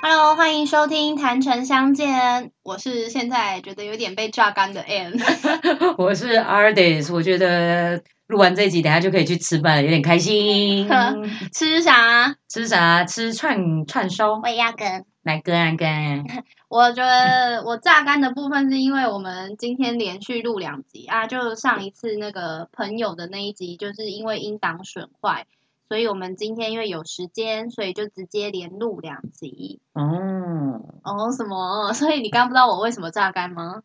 Hello，欢迎收听《谈城相见》，我是现在觉得有点被榨干的 Ann。我是 Artist，我觉得录完这一集，等下就可以去吃饭了，有点开心。吃啥？吃啥？吃串串烧。我也要跟。来跟啊跟。我觉得我榨干的部分是因为我们今天连续录两集啊，就上一次那个朋友的那一集，就是因为音档损坏。所以我们今天因为有时间，所以就直接连录两集。哦哦，什么？所以你刚不知道我为什么榨干吗？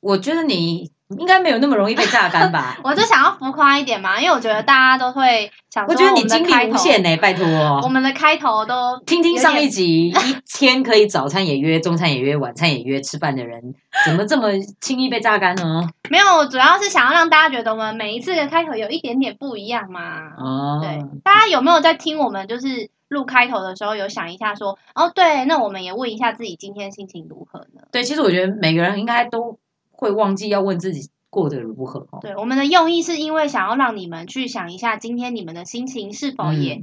我觉得你。应该没有那么容易被榨干吧？我就想要浮夸一点嘛，因为我觉得大家都会想。我觉得你精力无限呢，拜托。我们的开头都听听上一集，一天可以早餐也约，中餐也约，晚餐也约，吃饭的人怎么这么轻易被榨干呢？没有，主要是想要让大家觉得我们每一次的开头有一点点不一样嘛。哦。对，大家有没有在听我们就是录开头的时候有想一下说，哦，对，那我们也问一下自己今天心情如何呢？对，其实我觉得每个人应该都。会忘记要问自己过得如何对，我们的用意是因为想要让你们去想一下，今天你们的心情是否也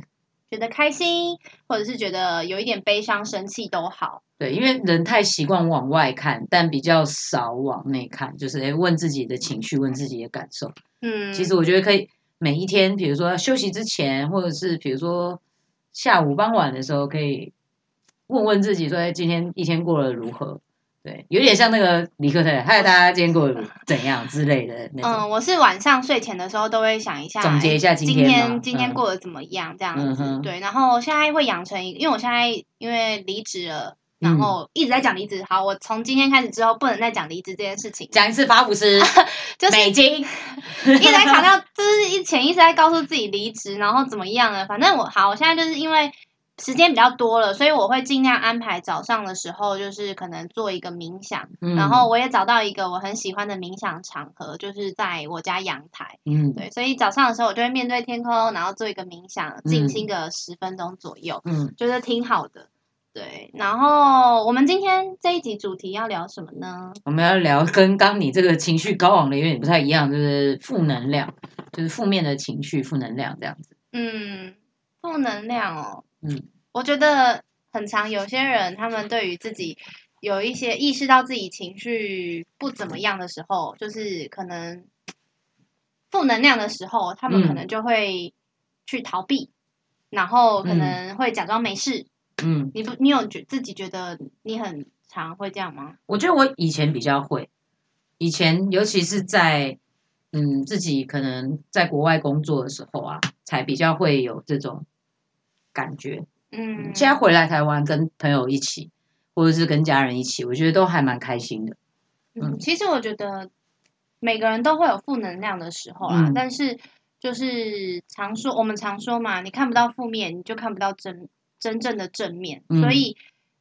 觉得开心，或者是觉得有一点悲伤、生气都好。对，因为人太习惯往外看，但比较少往内看，就是诶问自己的情绪，问自己的感受。嗯，其实我觉得可以每一天，比如说休息之前，或者是比如说下午傍晚的时候，可以问问自己说：“哎，今天一天过得如何？”对，有点像那个李克特，还有大家今天过怎样之类的那种。嗯，我是晚上睡前的时候都会想一下，总结一下今天今天过得怎么样这样子。对，然后现在会养成一个，因为我现在因为离职了，然后一直在讲离职。好，我从今天开始之后不能再讲离职这件事情，讲一次发福斯，就是美金，一直在强调，就是一潜意识在告诉自己离职，然后怎么样了。反正我好，我现在就是因为。时间比较多了，所以我会尽量安排早上的时候，就是可能做一个冥想，然后我也找到一个我很喜欢的冥想场合，就是在我家阳台。嗯，对，所以早上的时候我就会面对天空，然后做一个冥想，静心个十分钟左右。嗯，觉得挺好的。对，然后我们今天这一集主题要聊什么呢？我们要聊跟刚你这个情绪高昂的有点不太一样，就是负能量，就是负面的情绪，负能量这样子。嗯，负能量哦。嗯，我觉得很常。有些人他们对于自己有一些意识到自己情绪不怎么样的时候，就是可能负能量的时候，他们可能就会去逃避，然后可能会假装没事。嗯，你不，你有觉自己觉得你很常会这样吗？我觉得我以前比较会，以前尤其是在嗯自己可能在国外工作的时候啊，才比较会有这种。感觉，嗯，现在回来台湾跟朋友一起，或者是跟家人一起，我觉得都还蛮开心的。嗯，其实我觉得每个人都会有负能量的时候啦，但是就是常说，我们常说嘛，你看不到负面，你就看不到真真正的正面，所以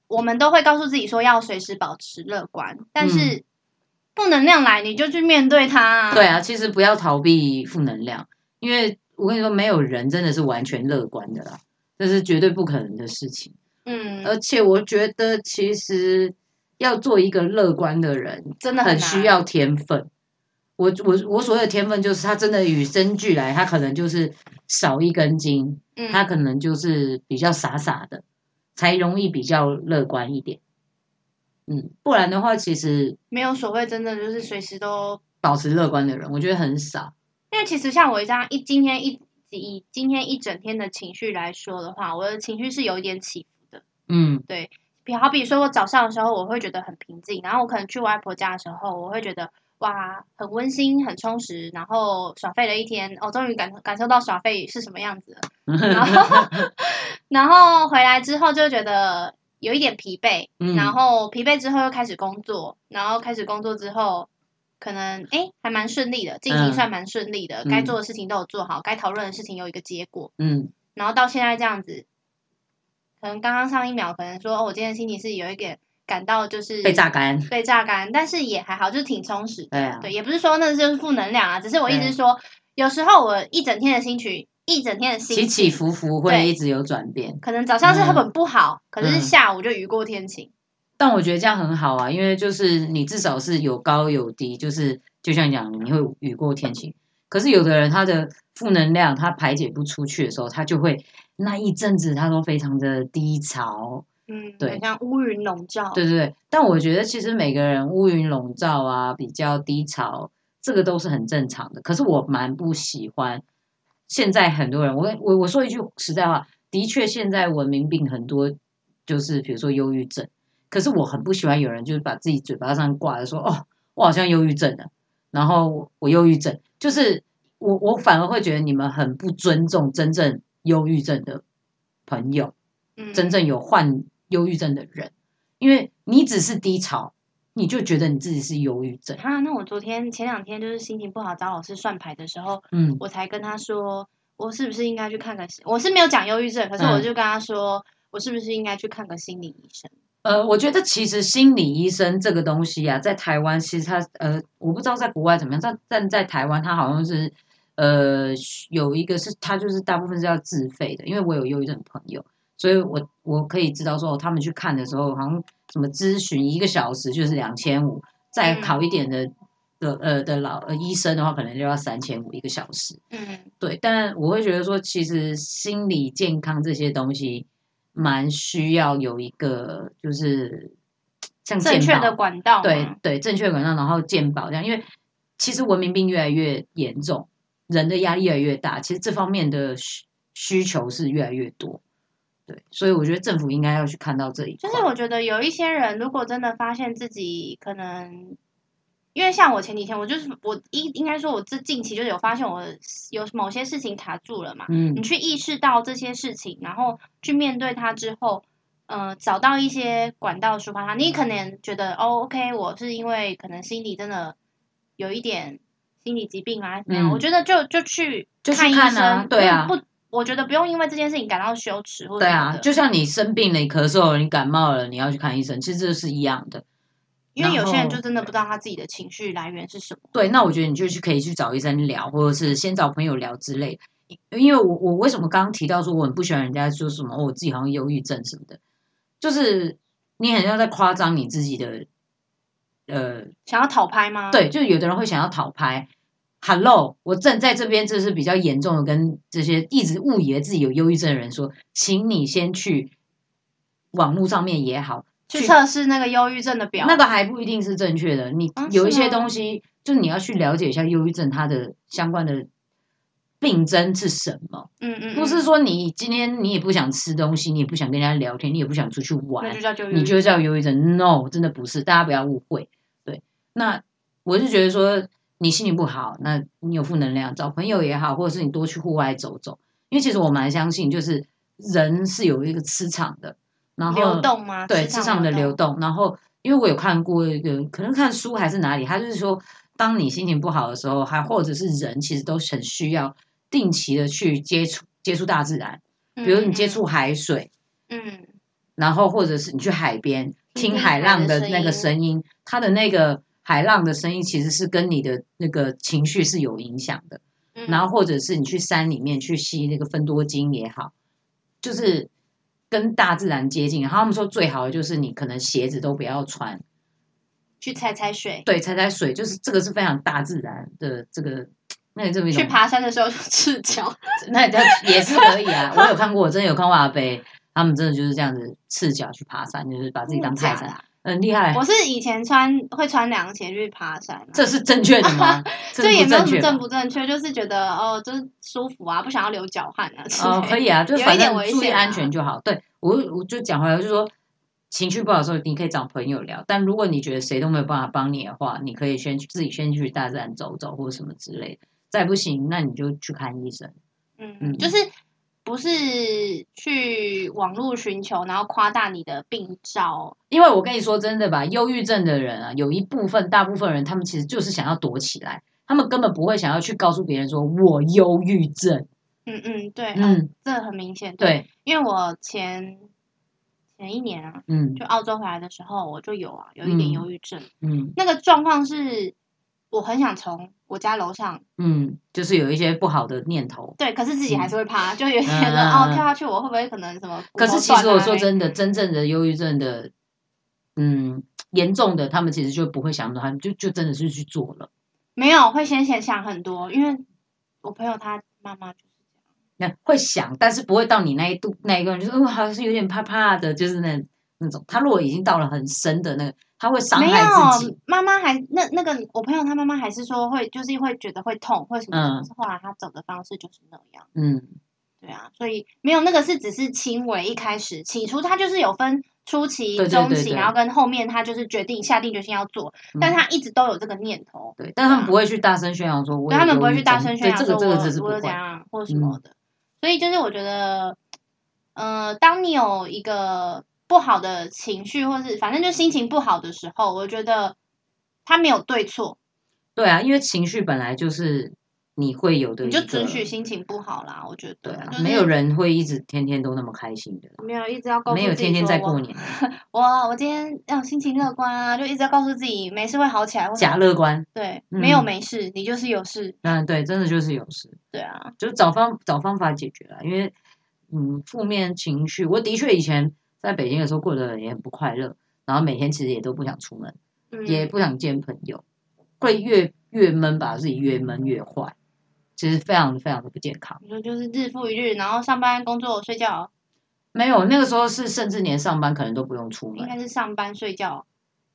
我们都会告诉自己说要随时保持乐观。但是负能量来，你就去面对它。对啊，其实不要逃避负能量，因为我跟你说，没有人真的是完全乐观的啦。这是绝对不可能的事情，嗯，而且我觉得其实要做一个乐观的人，真的很需要天分。我我我所谓的天分，就是他真的与生俱来，他可能就是少一根筋，他可能就是比较傻傻的，才容易比较乐观一点。嗯，不然的话，其实没有所谓真的就是随时都保持乐观的人，我觉得很少。因为其实像我这样一今天一。以今天一整天的情绪来说的话，我的情绪是有一点起伏的。嗯，对，比好比说我早上的时候我会觉得很平静，然后我可能去外婆家的时候，我会觉得哇，很温馨、很充实，然后耍废了一天，哦，终于感感受到耍废是什么样子了。然后，然后回来之后就觉得有一点疲惫，然后疲惫之后又开始工作，然后开始工作之后。可能哎，还蛮顺利的，进行算蛮顺利的，该做的事情都有做好，该讨论的事情有一个结果。嗯，然后到现在这样子，可能刚刚上一秒可能说，哦，我今天心情是有一点感到就是被榨干，被榨干，但是也还好，就是挺充实的。对，也不是说那就是负能量啊，只是我一直说，有时候我一整天的心情一整天的心起起伏伏会一直有转变。可能早上是很不好，可是下午就雨过天晴。但我觉得这样很好啊，因为就是你至少是有高有低，就是就像讲你会雨过天晴。可是有的人他的负能量他排解不出去的时候，他就会那一阵子他都非常的低潮。嗯，对，像乌云笼罩。对对对，但我觉得其实每个人乌云笼罩啊，比较低潮，这个都是很正常的。可是我蛮不喜欢现在很多人，我我我说一句实在话，的确现在文明病很多，就是比如说忧郁症。可是我很不喜欢有人就是把自己嘴巴上挂着说哦，我好像忧郁症了，然后我忧郁症，就是我我反而会觉得你们很不尊重真正忧郁症的朋友，真正有患忧郁症的人，因为你只是低潮，你就觉得你自己是忧郁症。啊。那我昨天前两天就是心情不好找老师算牌的时候，嗯，我才跟他说，我是不是应该去看个，我是没有讲忧郁症，可是我就跟他说，我是不是应该去看个心理医生。呃，我觉得其实心理医生这个东西啊，在台湾其实他呃，我不知道在国外怎么样，但但在台湾他好像是呃有一个是他就是大部分是要自费的，因为我有忧郁症朋友，所以我我可以知道说他们去看的时候，好像什么咨询一个小时就是两千五，再好一点的的呃的老呃医生的话，可能就要三千五一个小时。嗯，对，但我会觉得说，其实心理健康这些东西。蛮需要有一个，就是像正确的管道，对对，正确的管道，然后健保这样，因为其实文明病越来越严重，人的压力越来越大，其实这方面的需需求是越来越多，对，所以我觉得政府应该要去看到这一就是我觉得有一些人，如果真的发现自己可能。因为像我前几天，我就是我应应该说，我这近期就有发现我有某些事情卡住了嘛。嗯。你去意识到这些事情，然后去面对它之后，呃，找到一些管道抒发它。你可能觉得哦，OK，我是因为可能心里真的有一点心理疾病啊，怎么样？我觉得就就去看医生，对啊。不，我觉得不用因为这件事情感到羞耻或者。对啊，就像你生病了，你咳嗽了，你感冒了，你要去看医生，其实这是一样的。因为有些人就真的不知道他自己的情绪来源是什么。对，那我觉得你就去可以去找医生聊，或者是先找朋友聊之类。因为我我为什么刚刚提到说我很不喜欢人家说什么我自己好像忧郁症什么的，就是你很像在夸张你自己的，呃，想要讨拍吗？对，就有的人会想要讨拍。Hello，我正在这边，这是比较严重的，跟这些一直误以为自己有忧郁症的人说，请你先去网络上面也好。去测试那个忧郁症的表，那个还不一定是正确的。你有一些东西，就是你要去了解一下忧郁症它的相关的病症是什么。嗯嗯，不是说你今天你也不想吃东西，你也不想跟人家聊天，你也不想出去玩，你就叫忧郁症？No，真的不是，大家不要误会。对，那我是觉得说你心情不好，那你有负能量，找朋友也好，或者是你多去户外走走。因为其实我蛮相信，就是人是有一个磁场的。然后流动吗？对，市场的流动。然后，因为我有看过一个，可能看书还是哪里，他就是说，当你心情不好的时候，还或者是人，其实都很需要定期的去接触接触大自然，比如你接触海水，嗯，然后或者是你去海边听海浪的那个声音，它的那个海浪的声音其实是跟你的那个情绪是有影响的。然后或者是你去山里面去吸那个分多精也好，就是。跟大自然接近，然后他们说最好的就是你可能鞋子都不要穿，去踩踩水。对，踩踩水就是这个是非常大自然的这个。那你这么去爬山的时候就赤脚，那也是可以啊。我有看过，我真的有看过阿飞，他们真的就是这样子赤脚去爬山，就是把自己当泰山。很厉害！我是以前穿会穿凉鞋去爬山，这是正确的吗？这也没有什么正不正确，就是觉得哦，就是舒服啊，不想要流脚汗啊。哦，可以啊，就反正注意安全就好。对我，我就讲回来，就是说情绪不好的时候，你可以找朋友聊。但如果你觉得谁都没有办法帮你的话，你可以先自己先去大自然走走，或者什么之类的。再不行，那你就去看医生。嗯嗯，就是。不是去网络寻求，然后夸大你的病兆。因为我跟你说真的吧，忧郁症的人啊，有一部分、大部分人，他们其实就是想要躲起来，他们根本不会想要去告诉别人说“我忧郁症”。嗯嗯，对，嗯，这很明显。对，因为我前前一年啊，嗯，就澳洲回来的时候，我就有啊，有一点忧郁症。嗯，那个状况是。我很想从我家楼上，嗯，就是有一些不好的念头，对，可是自己还是会怕，就有觉得哦，跳下去我会不会可能什么？可是其实我说真的，真正的忧郁症的，嗯，严重的，他们其实就不会想到，他们就就真的是去做了，没有会先先想很多，因为我朋友他妈妈就是这样，那会想，但是不会到你那一度那一个人，就是哦，好像是有点怕怕的，就是那那种，他如果已经到了很深的那个。他会伤害自己。妈妈还那那个我朋友他妈妈还是说会就是会觉得会痛，或什么？是后来他走的方式就是那样。嗯，对啊，所以没有那个是只是轻微，一开始起初他就是有分初期、中期，然后跟后面他就是决定下定决心要做，但他一直都有这个念头。对，但他们不会去大声宣扬说，他们不会去大声宣扬说我我怎样或什么的。所以就是我觉得，呃，当你有一个。不好的情绪，或是反正就心情不好的时候，我觉得他没有对错。对啊，因为情绪本来就是你会有的，你就准许心情不好啦。我觉得，对啊，没有人会一直天天都那么开心的。没有一直要告诉没有天天在过年。我我今天要心情乐观啊，就一直要告诉自己没事会好起来。假乐观，对，没有没事，你就是有事。嗯，对，真的就是有事。对啊，就找方找方法解决了。因为嗯，负面情绪，我的确以前。在北京的时候过得也很不快乐，然后每天其实也都不想出门，也不想见朋友，会越越闷，把自己越闷越坏，其实非常非常的不健康。你说就是日复一日，然后上班、工作、睡觉，没有那个时候是甚至连上班可能都不用出门，应该是上班睡觉，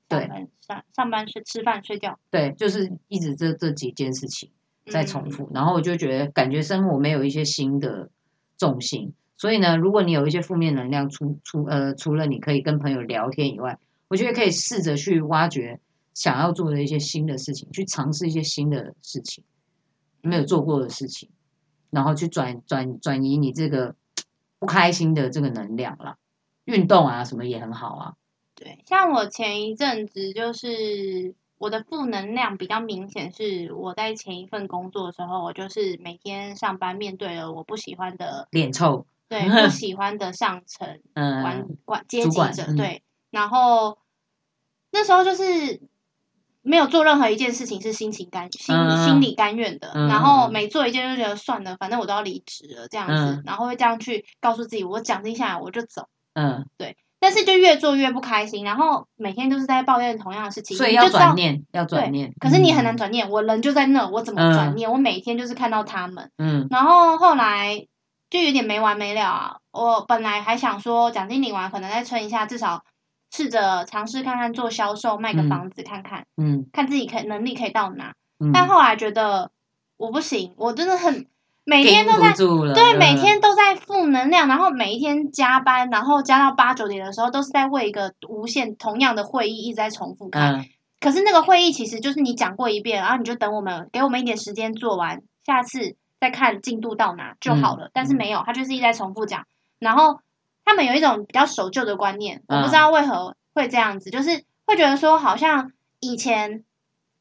对，上上班是吃饭睡觉，对，就是一直这这几件事情在重复，然后我就觉得感觉生活没有一些新的重心。所以呢，如果你有一些负面能量，除除呃，除了你可以跟朋友聊天以外，我觉得可以试着去挖掘想要做的一些新的事情，去尝试一些新的事情，没有做过的事情，然后去转转转移你这个不开心的这个能量啦。运动啊，什么也很好啊。对，像我前一阵子就是我的负能量比较明显，是我在前一份工作的时候，我就是每天上班面对了我不喜欢的脸臭。对不喜欢的上层管管阶级者，对，然后那时候就是没有做任何一件事情是心情甘心心里甘愿的，然后每做一件就觉得算了，反正我都要离职了这样子，然后会这样去告诉自己，我奖金下来我就走，嗯，对，但是就越做越不开心，然后每天都是在抱怨同样的事情，所以要转念，要转念，可是你很难转念，我人就在那，我怎么转念？我每天就是看到他们，嗯，然后后来。就有点没完没了啊！我本来还想说奖金领完，可能再撑一下，至少试着尝试看看做销售，卖个房子看看，嗯，看自己可能力可以到哪。但后来觉得我不行，我真的很每天都在对，每天都在负能量，然后每一天加班，然后加到八九点的时候，都是在为一个无限同样的会议一直在重复看。可是那个会议其实就是你讲过一遍，然后你就等我们给我们一点时间做完，下次。再看进度到哪就好了，但是没有，他就是一直在重复讲。然后他们有一种比较守旧的观念，我不知道为何会这样子，就是会觉得说，好像以前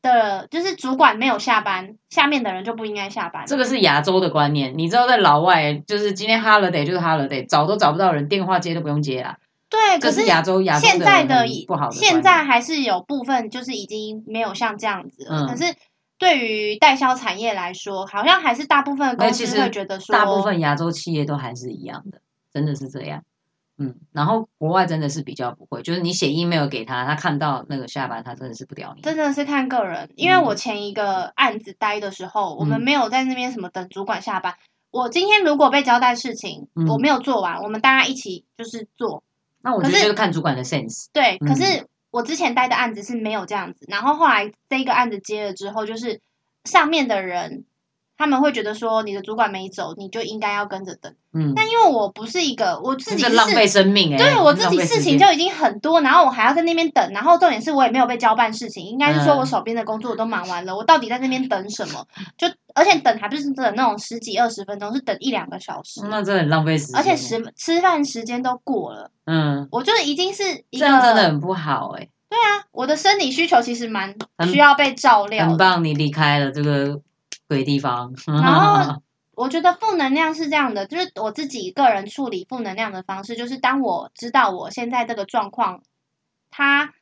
的，就是主管没有下班，下面的人就不应该下班。这个是亚洲的观念，你知道，在老外就是今天 holiday 就是 holiday，找都找不到人，电话接都不用接啦。对，可是亚洲亚洲现在的不好，现在还是有部分就是已经没有像这样子了，可是。对于代销产业来说，好像还是大部分公司会觉得说，大部分亚洲企业都还是一样的，真的是这样。嗯，然后国外真的是比较不会，就是你写 email 给他，他看到那个下班，他真的是不屌你。真的是看个人，因为我前一个案子待的时候，我们没有在那边什么等主管下班。我今天如果被交代事情，我没有做完，我们大家一起就是做。那我觉得就是看主管的 sense。对，可是。我之前待的案子是没有这样子，然后后来这一个案子接了之后，就是上面的人。他们会觉得说你的主管没走，你就应该要跟着等。嗯，但因为我不是一个我自己浪费生命哎，对我自己事情就已经很多，然后我还要在那边等，然后重点是我也没有被交办事情，应该是说我手边的工作我都忙完了，我到底在那边等什么？就而且等还不是等那种十几二十分钟，是等一两个小时，那真的很浪费时间，而且时吃饭时间都过了。嗯，我觉得已经是这样真的很不好哎。对啊，我的生理需求其实蛮需要被照料。很棒，你离开了这个。鬼地方，然后我觉得负能量是这样的，就是我自己个人处理负能量的方式，就是当我知道我现在这个状况，它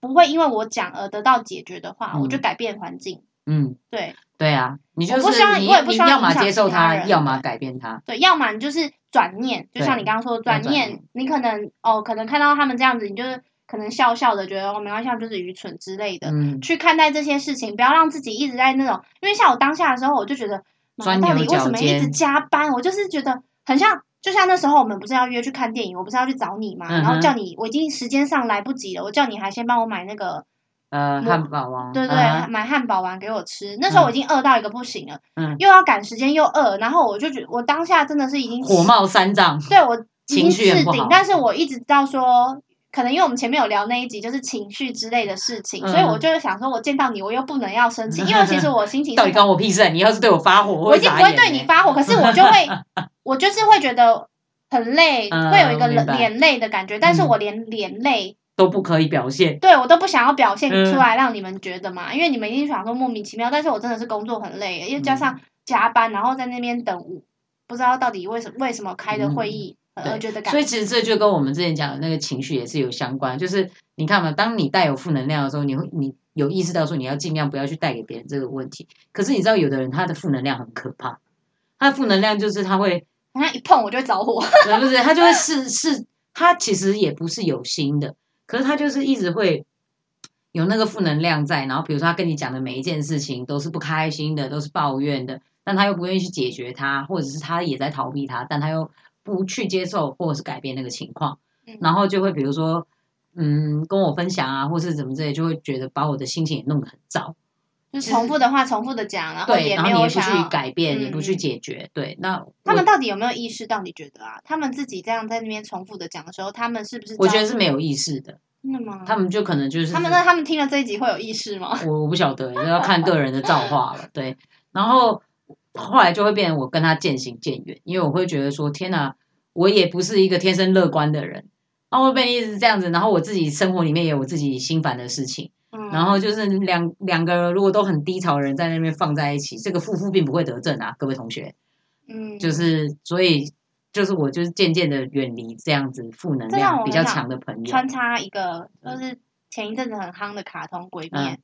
不会因为我讲而得到解决的话，我就改变环境。嗯，对。对啊，你就是你，你要么接受他，要么改变他。对，要么你就是转念，就像你刚刚说的转念，你可能哦，可能看到他们这样子，你就是可能笑笑的，觉得哦没关系，就是愚蠢之类的，去看待这些事情，不要让自己一直在那种，因为像我当下的时候，我就觉得，妈到底为什么一直加班？我就是觉得很像，就像那时候我们不是要约去看电影，我不是要去找你嘛，然后叫你，我已经时间上来不及了，我叫你还先帮我买那个。呃，汉堡王，对对，买汉堡王给我吃。那时候我已经饿到一个不行了，嗯，又要赶时间又饿，然后我就觉我当下真的是已经火冒三丈，对我情绪置顶。但是我一直到说，可能因为我们前面有聊那一集，就是情绪之类的事情，所以我就是想说，我见到你，我又不能要生气，因为其实我心情 到底关我屁事？你要是对我发火，我已经不会对你发火，可是我就会，我就是会觉得很累，会有一个连累的感觉，但是我连连累。都不可以表现，对我都不想要表现出来，让你们觉得嘛，因为你们一定想说莫名其妙，但是我真的是工作很累，因为加上加班，然后在那边等，不知道到底为什为什么开的会议，而觉得所以其实这就跟我们之前讲的那个情绪也是有相关，就是你看嘛，当你带有负能量的时候，你会你有意识到说你要尽量不要去带给别人这个问题，可是你知道有的人他的负能量很可怕，他的负能量就是他会，他一碰我就会着火，是不是？他就会 是是，他其实也不是有心的。可是他就是一直会有那个负能量在，然后比如说他跟你讲的每一件事情都是不开心的，都是抱怨的，但他又不愿意去解决它，或者是他也在逃避它，但他又不去接受或者是改变那个情况，然后就会比如说嗯跟我分享啊，或是怎么之类，就会觉得把我的心情也弄得很糟，就重复的话重复的讲，然后也没有不去改变，也不去解决，对，那他们到底有没有意识到？你觉得啊，他们自己这样在那边重复的讲的时候，他们是不是？我觉得是没有意识的。真的吗？他们就可能就是他们那他们听了这一集会有意识吗？我我不晓得，要看个人的造化了。对，然后后来就会变成我跟他渐行渐远，因为我会觉得说，天哪，我也不是一个天生乐观的人，然后被一直这样子，然后我自己生活里面也有我自己心烦的事情，嗯然后就是两两个如果都很低潮的人在那边放在一起，这个负负并不会得正啊，各位同学，嗯，就是所以。就是我，就是渐渐的远离这样子负能量比较强的朋友。穿插一个，就是前一阵子很夯的卡通《鬼面》。嗯，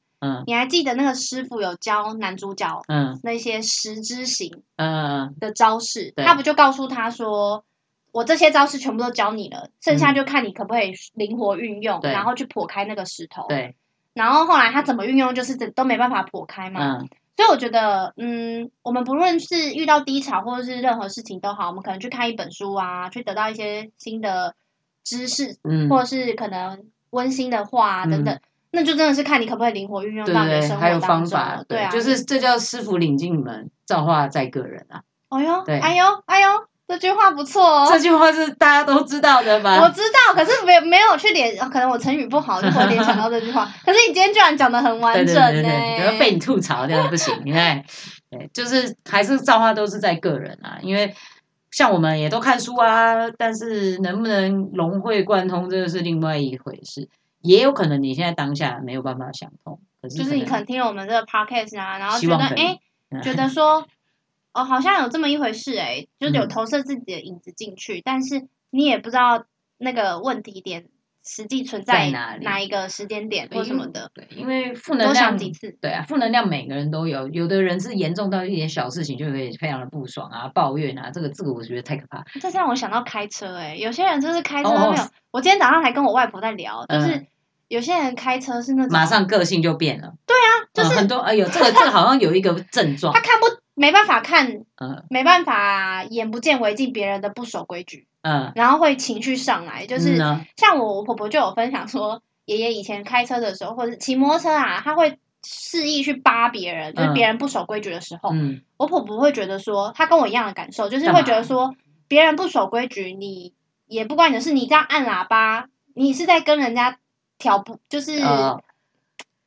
你还记得那个师傅有教男主角嗯那些十之行嗯的招式？他不就告诉他说：“我这些招式全部都教你了，剩下就看你可不可以灵活运用，然后去破开那个石头。”对。然后后来他怎么运用，就是都没办法破开嘛。嗯。所以我觉得，嗯，我们不论是遇到低潮或者是任何事情都好，我们可能去看一本书啊，去得到一些新的知识，嗯，或者是可能温馨的话等等，那就真的是看你可不可以灵活运用到你的生活当中。对啊，就是这叫师傅领进门，造化在个人啊。哎呦，对，哎呦，哎呦。这句话不错哦，这句话是大家都知道的吧？我知道，可是没没有去联，可能我成语不好，就会联想到这句话。可是你今天居然讲的很完整呢，要被你吐槽这样不行。你看，对，就是还是造化都是在个人啊，因为像我们也都看书啊，但是能不能融会贯通，这个是另外一回事。也有可能你现在当下没有办法想通，可是就是你可能听了我们这个 podcast 啊，然后觉得哎，觉得说。哦，好像有这么一回事哎，就是有投射自己的影子进去，但是你也不知道那个问题点实际存在哪哪一个时间点或什么的。对，因为负能量几次，对啊，负能量每个人都有，有的人是严重到一点小事情就会非常的不爽啊，抱怨啊，这个这个我觉得太可怕。这让我想到开车哎，有些人就是开车没有，我今天早上还跟我外婆在聊，就是有些人开车是那种马上个性就变了。对啊，就是很多哎呦，这个这个好像有一个症状，他看不。没办法看，嗯，没办法眼不见为净别人的不守规矩，嗯，然后会情绪上来，就是像我婆婆就有分享说，爷爷以前开车的时候或者骑摩托车啊，他会肆意去扒别人，就是别人不守规矩的时候，嗯，我婆婆会觉得说，她跟我一样的感受，就是会觉得说，别人不守规矩，你也不关你的事，你这样按喇叭，你是在跟人家挑不，就是。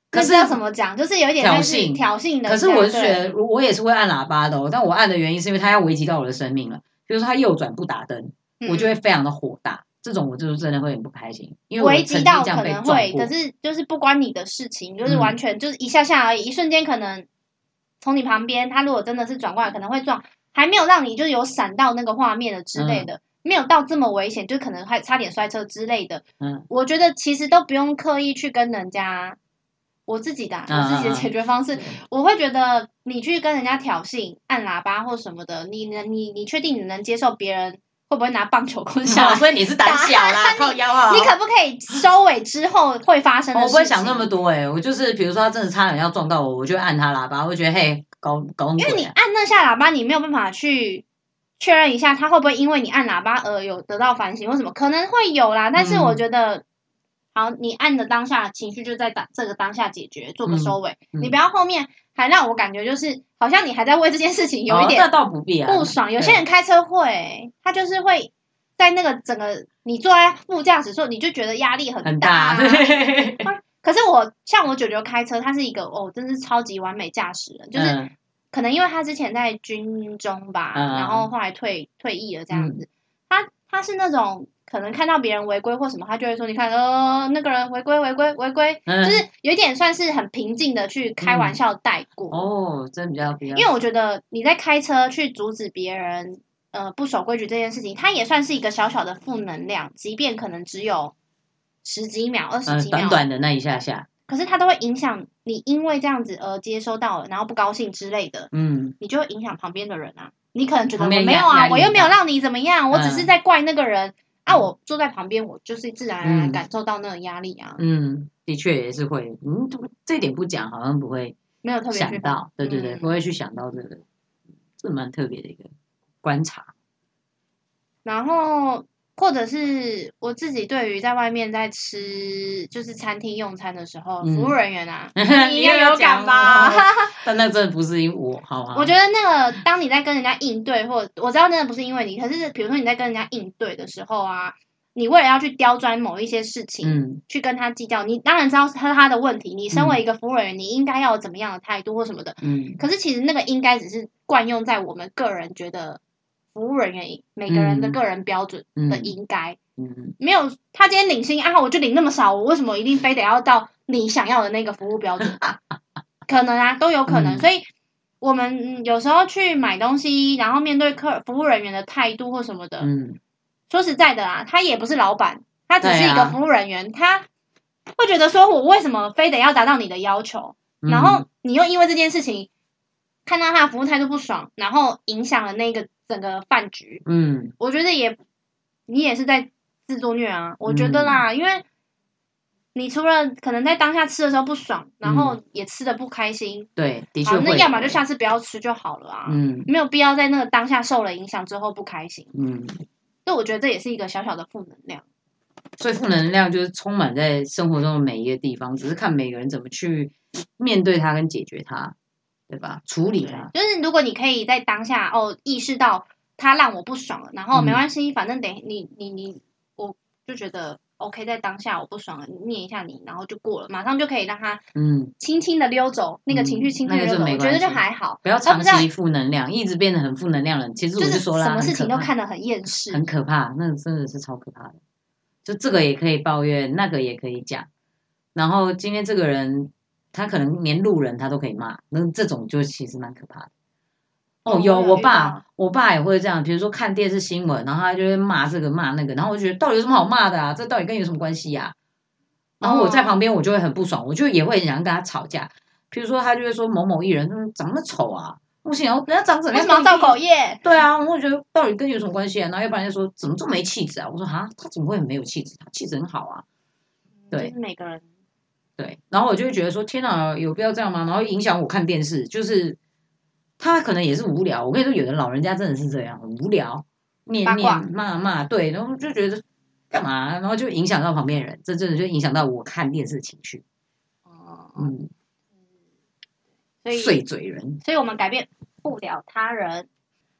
可是要怎么讲？就是有一点挑衅，挑衅的。可是我是觉得，我也是会按喇叭的，哦但我按的原因是因为他要危及到我的生命了。比如说他右转不打灯，我就会非常的火大。这种我就是真的会很不开心，因为危及到可能会，可是就是不关你的事情，就是完全就是一下下而已，一瞬间可能从你旁边，他如果真的是转过来，可能会撞，还没有让你就是有闪到那个画面的之类的。没有到这么危险，就可能还差点摔车之类的。嗯，我觉得其实都不用刻意去跟人家。我自己的我自己的解决方式，我会觉得你去跟人家挑衅、按喇叭或什么的，你能你你确定你能接受别人会不会拿棒球棍下？所以你是胆小啦，靠腰啊！你可不可以收尾之后会发生？我不会想那么多哎，我就是比如说他真的差点要撞到我，我就按他喇叭，我觉得嘿搞搞因为你按那下喇叭，你没有办法去确认一下他会不会因为你按喇叭而有得到反省或什么，可能会有啦，但是我觉得。好，你按的当下情绪就在当这个当下解决，做个收尾。你不要后面还让我感觉就是好像你还在为这件事情有一点那倒不必啊不爽。有些人开车会，他就是会在那个整个你坐在副驾驶座，你就觉得压力很大。可是我像我舅舅开车，他是一个哦，真是超级完美驾驶人，就是可能因为他之前在军中吧，然后后来退退役了这样子。他他是那种。可能看到别人违规或什么，他就会说：“你看，呃，那个人违规，违规，违规。”就是有点算是很平静的去开玩笑带过。哦，真比较比较。因为我觉得你在开车去阻止别人呃不守规矩这件事情，它也算是一个小小的负能量，即便可能只有十几秒、二十几秒，短短的那一下下，可是它都会影响你，因为这样子而接收到了，然后不高兴之类的，嗯，你就会影响旁边的人啊。你可能觉得我没有啊，我又没有让你怎么样，我只是在怪那个人。啊，我坐在旁边，我就是自然而然感受到那个压力啊。嗯，的确也是会，嗯，这点不讲，好像不会，没有特别想到，对对对，不会去想到这个，这蛮特别的一个观察。然后。或者是我自己对于在外面在吃就是餐厅用餐的时候，服务人员啊，你也有感吧？但那真的不是因我，好吗？我觉得那个当你在跟人家应对，或我知道真的不是因为你，可是比如说你在跟人家应对的时候啊，你为了要去刁钻某一些事情，嗯，去跟他计较，你当然知道是他的问题。你身为一个服务人员，你应该要有怎么样的态度或什么的，嗯。可是其实那个应该只是惯用在我们个人觉得。服务人员每个人的个人标准的应该，没有他今天领薪啊，我就领那么少，我为什么一定非得要到你想要的那个服务标准？可能啊，都有可能。所以我们有时候去买东西，然后面对客服务人员的态度或什么的，说实在的啊，他也不是老板，他只是一个服务人员，他会觉得说我为什么非得要达到你的要求？然后你又因为这件事情看到他的服务态度不爽，然后影响了那个。整个饭局，嗯，我觉得也，你也是在自作虐啊。我觉得啦，因为你除了可能在当下吃的时候不爽，然后也吃的不开心，对，的确那要么就下次不要吃就好了啊。嗯，没有必要在那个当下受了影响之后不开心。嗯，所以我觉得这也是一个小小的负能量。所以负能量就是充满在生活中的每一个地方，只是看每个人怎么去面对它跟解决它。对吧？处理它，就是如果你可以在当下哦意识到他让我不爽了，然后没关系，反正等你你你，我就觉得 OK，在当下我不爽了，念一下你，然后就过了，马上就可以让他嗯轻轻的溜走那个情绪，轻轻溜走，我觉得就还好。不要长期负能量，一直变得很负能量了。其实我就说了，什么事情都看得很厌世，很可怕，那真的是超可怕的。就这个也可以抱怨，那个也可以讲，然后今天这个人。他可能连路人他都可以骂，那这种就其实蛮可怕的。哦，有我爸，我爸也会这样。比如说看电视新闻，然后他就会骂这个骂那个，然后我就觉得到底有什么好骂的啊？这到底跟你有什么关系呀？然后我在旁边，我就会很不爽，我就也会很想跟他吵架。比如说他就会说某某艺人长那么丑啊，不行，人家长怎么样？造口业？对啊，我觉得到底跟你有什么关系啊？然后要不然就说怎么这么没气质啊？我说哈，他怎么会很没有气质？他气质很好啊。对，每个人。对，然后我就会觉得说，天哪，有必要这样吗？然后影响我看电视，就是他可能也是无聊。我跟你说，有的老人家真的是这样，很无聊，念念骂骂，对，然后就觉得干嘛？然后就影响到旁边人，这真的就影响到我看电视情绪。哦，嗯，所以碎嘴人，所以我们改变不了他人。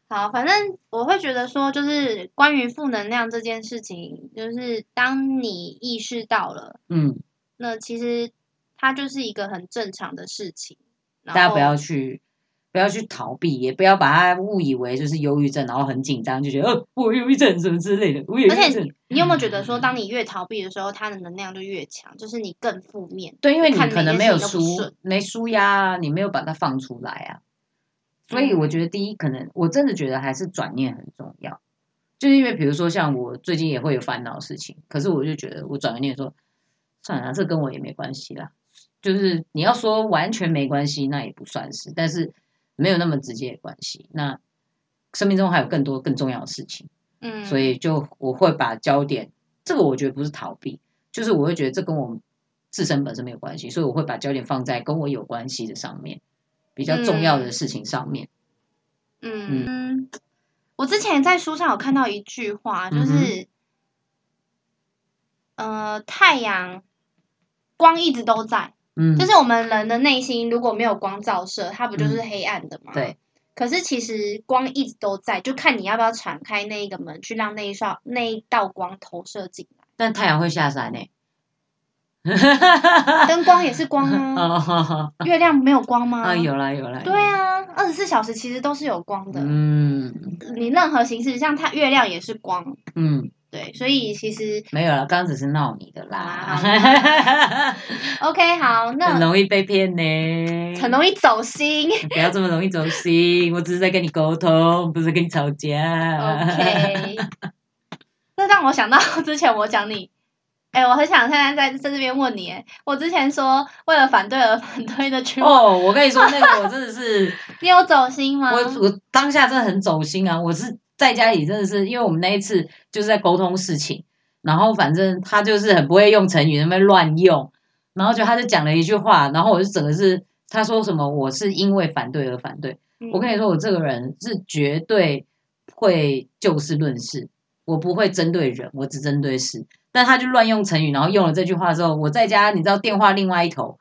好，反正我会觉得说，就是关于负能量这件事情，就是当你意识到了，嗯。那其实它就是一个很正常的事情，大家不要去不要去逃避，也不要把它误以为就是忧郁症，然后很紧张，就觉得哦我忧郁症什么之类的。而且你有没有觉得说，当你越逃避的时候，它的能量就越强，就是你更负面。对，因为你可能没有舒没舒压，你没有把它放出来啊。所以我觉得第一，可能我真的觉得还是转念很重要。就是因为比如说像我最近也会有烦恼事情，可是我就觉得我转个念说，算了，这跟我也没关系啦。就是你要说完全没关系，那也不算是，但是没有那么直接的关系。那生命中还有更多更重要的事情，嗯，所以就我会把焦点，这个我觉得不是逃避，就是我会觉得这跟我自身本身没有关系，所以我会把焦点放在跟我有关系的上面，比较重要的事情上面。嗯，我之前在书上有看到一句话，就是，呃，太阳光一直都在。嗯，就是我们人的内心如果没有光照射，它不就是黑暗的吗？对。可是其实光一直都在，就看你要不要敞开那一个门，去让那一道那一道光投射进来。但太阳会下山呢。灯光也是光啊。月亮没有光吗？啊，有啦有啦。对啊，二十四小时其实都是有光的。嗯。你任何形式，像它月亮也是光。嗯。对，所以其实没有了，刚刚只是闹你的啦。OK，好，那很容易被骗呢，很容易走心。不要这么容易走心，我只是在跟你沟通，不是跟你吵架。OK，这让我想到之前我讲你，哎，我很想现在在在这边问你，哎，我之前说为了反对而反对的群哦，我跟你说那个我真的是，你有走心吗？我我当下真的很走心啊，我是。在家里真的是，因为我们那一次就是在沟通事情，然后反正他就是很不会用成语，那边乱用，然后就他就讲了一句话，然后我就整个是他说什么，我是因为反对而反对。我跟你说，我这个人是绝对会就事论事，我不会针对人，我只针对事。但他就乱用成语，然后用了这句话之后，我在家你知道电话另外一头。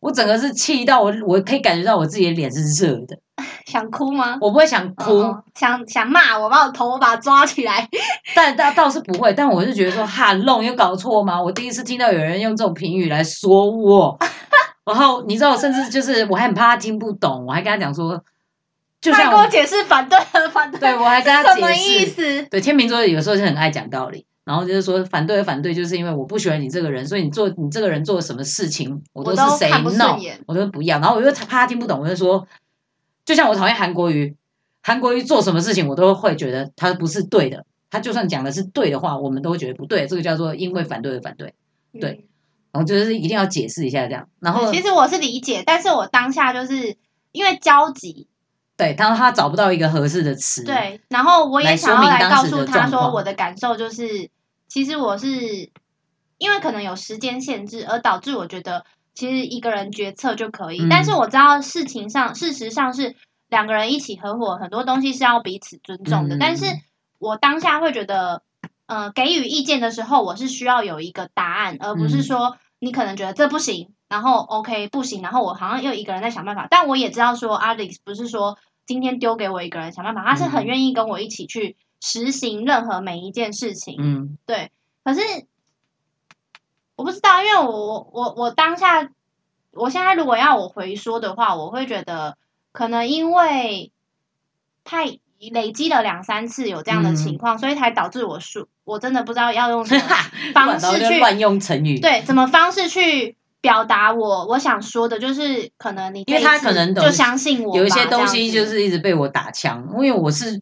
我整个是气到我，我可以感觉到我自己的脸是热的，想哭吗？我不会想哭，想想骂我，把我头发抓起来。但倒倒是不会，但我是觉得说哈弄有搞错吗？我第一次听到有人用这种评语来说我，然后你知道，我甚至就是我还很怕他听不懂，我还跟他讲说，就像跟我解释反对和反对，对我还跟他解释，对天秤座有时候是很爱讲道理。然后就是说反对反对，就是因为我不喜欢你这个人，所以你做你这个人做什么事情，我都是谁闹，我都不要。然后我又怕他听不懂，我就说，就像我讨厌韩国瑜，韩国瑜做什么事情，我都会觉得他不是对的。他就算讲的是对的话，我们都会觉得不对。这个叫做因为反对而反对，对。然后就是一定要解释一下这样。然后其实我是理解，但是我当下就是因为焦急，对，他他找不到一个合适的词，对。然后我也想要来告诉他说，我的感受就是。其实我是因为可能有时间限制，而导致我觉得其实一个人决策就可以。但是我知道事情上，事实上是两个人一起合伙，很多东西是要彼此尊重的。但是我当下会觉得，呃，给予意见的时候，我是需要有一个答案，而不是说你可能觉得这不行，然后 OK 不行，然后我好像又一个人在想办法。但我也知道说，Alex 不是说今天丢给我一个人想办法，他是很愿意跟我一起去。实行任何每一件事情，嗯，对。可是我不知道，因为我我我当下，我现在如果要我回说的话，我会觉得可能因为太累积了两三次有这样的情况，所以才导致我说我真的不知道要用什么 方式去乱用成语，对，怎么方式去表达我我想说的，就是可能你因为他可能就相信我，有一些东西就是一直被我打枪，因为我是。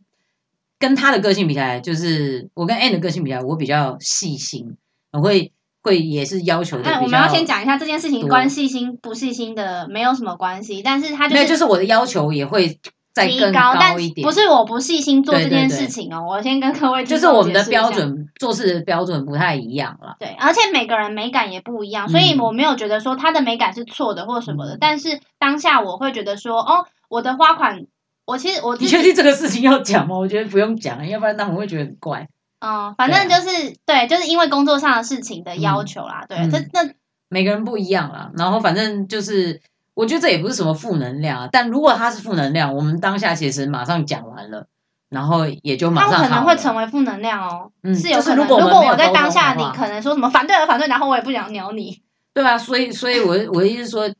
跟他的个性比起来，就是我跟 Anne 的个性比较，我比较细心，我会会也是要求的。那我们要先讲一下这件事情，关细心不细心的没有什么关系，但是他没有，就是我的要求也会再更高一点。不是我不细心做这件事情哦，我先跟各位就是我们的标准做事的标准不太一样了。对，而且每个人美感也不一样，所以我没有觉得说他的美感是错的或什么的。但是当下我会觉得说，哦，我的花款。我其实我你确定这个事情要讲吗？我觉得不用讲，要不然他们会觉得很怪。嗯，反正就是对，就是因为工作上的事情的要求啦。对，这那每个人不一样啦。然后反正就是，我觉得这也不是什么负能量啊。但如果他是负能量，我们当下其实马上讲完了，然后也就马上可能会成为负能量哦。嗯，是有可能。如果我在当下，你可能说什么反对而反对，然后我也不想鸟你。对啊，所以所以，我我的意思说。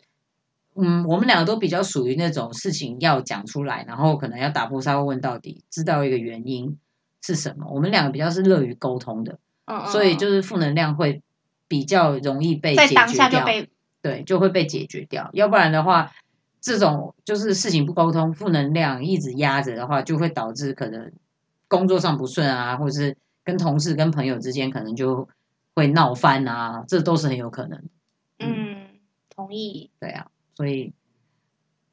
嗯，我们两个都比较属于那种事情要讲出来，然后可能要打破砂锅问到底，知道一个原因是什么。我们两个比较是乐于沟通的，嗯，所以就是负能量会比较容易被解决掉，对，就会被解决掉。要不然的话，这种就是事情不沟通，负能量一直压着的话，就会导致可能工作上不顺啊，或者是跟同事、跟朋友之间可能就会闹翻啊，这都是很有可能。嗯，同意。对啊，所以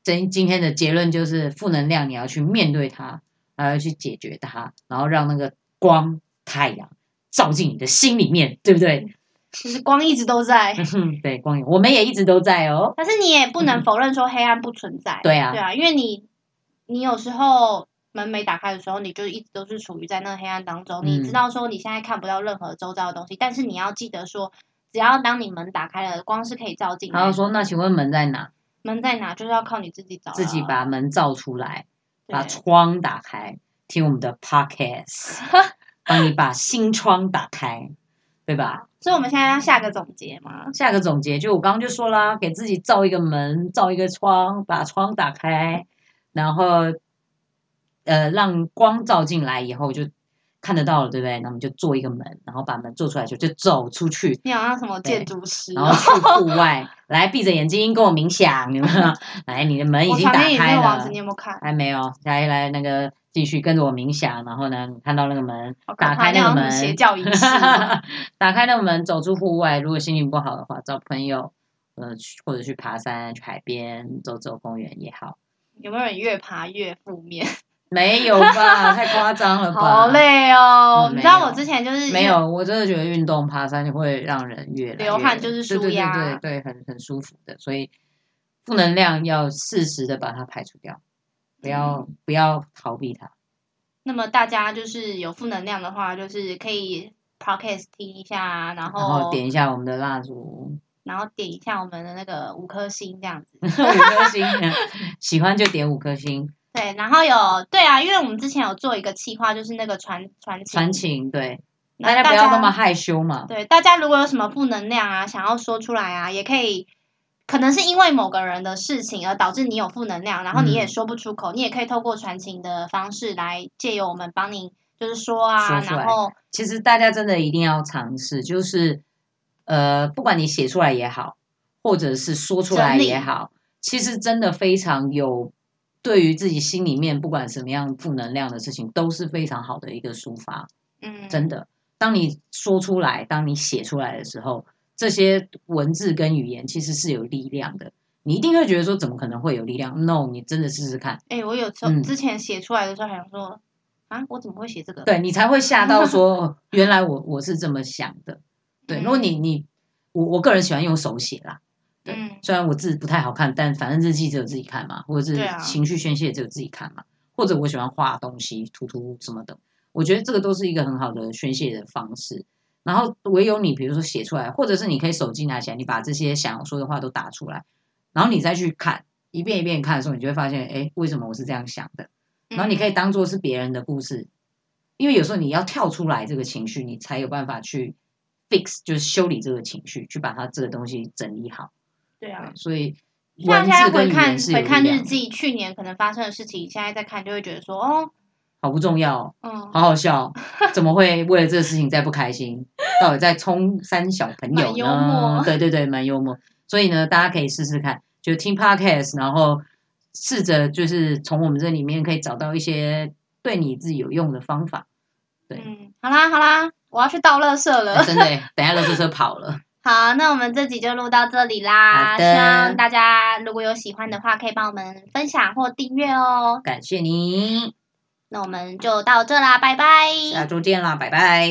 今今天的结论就是，负能量你要去面对它，还要去解决它，然后让那个光太阳照进你的心里面，对不对？其实光一直都在，对光，我们也一直都在哦。但是你也不能否认说黑暗不存在。对啊，对啊，因为你你有时候门没打开的时候，你就一直都是处于在那黑暗当中。你知道说你现在看不到任何周遭的东西，但是你要记得说，只要当你门打开了，光是可以照进。然后说，那请问门在哪？门在哪？就是要靠你自己找，自己把门照出来，把窗打开，听我们的 podcast，帮你把心窗打开。对吧？所以我们现在要下个总结嘛？下个总结就我刚刚就说啦，给自己造一个门，造一个窗，把窗打开，然后呃让光照进来以后就看得到了，对不对？那我们就做一个门，然后把门做出来就就走出去。你好像什么建筑师？然后去户外，来闭着眼睛跟我冥想，有没有？来，你的门已经打开了。你有没有看？还没有，来来那个。继续跟着我冥想，然后呢，看到那个门，打开那个门，邪教仪式，打开那个门，走出户外。如果心情不好的话，找朋友，呃，或者去爬山，去海边走走公园也好。有没有人越爬越负面？没有吧，太夸张了吧？好累哦！你知道我之前就是没有，我真的觉得运动爬山会让人越流汗，就是舒压，对对对，很很舒服的。所以负能量要适时的把它排除掉。不要不要逃避它。那么大家就是有负能量的话，就是可以 podcast 听一下，然后点一下我们的蜡烛，然后点一下我们的那个五颗星这样子。五颗星，喜欢就点五颗星。对，然后有对啊，因为我们之前有做一个企划，就是那个传传情。传情，对，大家不要那么害羞嘛。对，大家如果有什么负能量啊，想要说出来啊，也可以。可能是因为某个人的事情而导致你有负能量，然后你也说不出口，你也可以透过传情的方式来借由我们帮你，就是说啊，然后其实大家真的一定要尝试，就是呃，不管你写出来也好，或者是说出来也好，其实真的非常有对于自己心里面不管什么样负能量的事情，都是非常好的一个抒发。嗯，真的，当你说出来，当你写出来的时候。这些文字跟语言其实是有力量的，你一定会觉得说怎么可能会有力量？No，你真的试试看。哎，我有时候之前写出来的时候，还想说啊，我怎么会写这个？对你才会吓到说，原来我我是这么想的。对，如果你你我我个人喜欢用手写啦，对，虽然我字不太好看，但反正日记只有自己看嘛，或者是情绪宣泄只有自己看嘛，或者我喜欢画东西、涂涂什么的，我觉得这个都是一个很好的宣泄的方式。然后唯有你，比如说写出来，或者是你可以手机拿起来，你把这些想要说的话都打出来，然后你再去看一遍一遍看的时候，你就会发现，哎，为什么我是这样想的？然后你可以当做是别人的故事，因为有时候你要跳出来这个情绪，你才有办法去 fix，就是修理这个情绪，去把它这个东西整理好。对啊，所以现在回看回看日记，去年可能发生的事情，现在再看就会觉得说，哦。好不重要，嗯，好好笑，怎么会为了这个事情再不开心？到底在冲三小朋友呢？对对对，蛮幽默。所以呢，大家可以试试看，就听 podcast，然后试着就是从我们这里面可以找到一些对你自己有用的方法。对，嗯，好啦好啦，我要去倒垃圾了。真的，等下垃圾车跑了。好，那我们这集就录到这里啦。希望大家如果有喜欢的话，可以帮我们分享或订阅哦。感谢您。那我们就到这啦，拜拜。下周见啦，拜拜。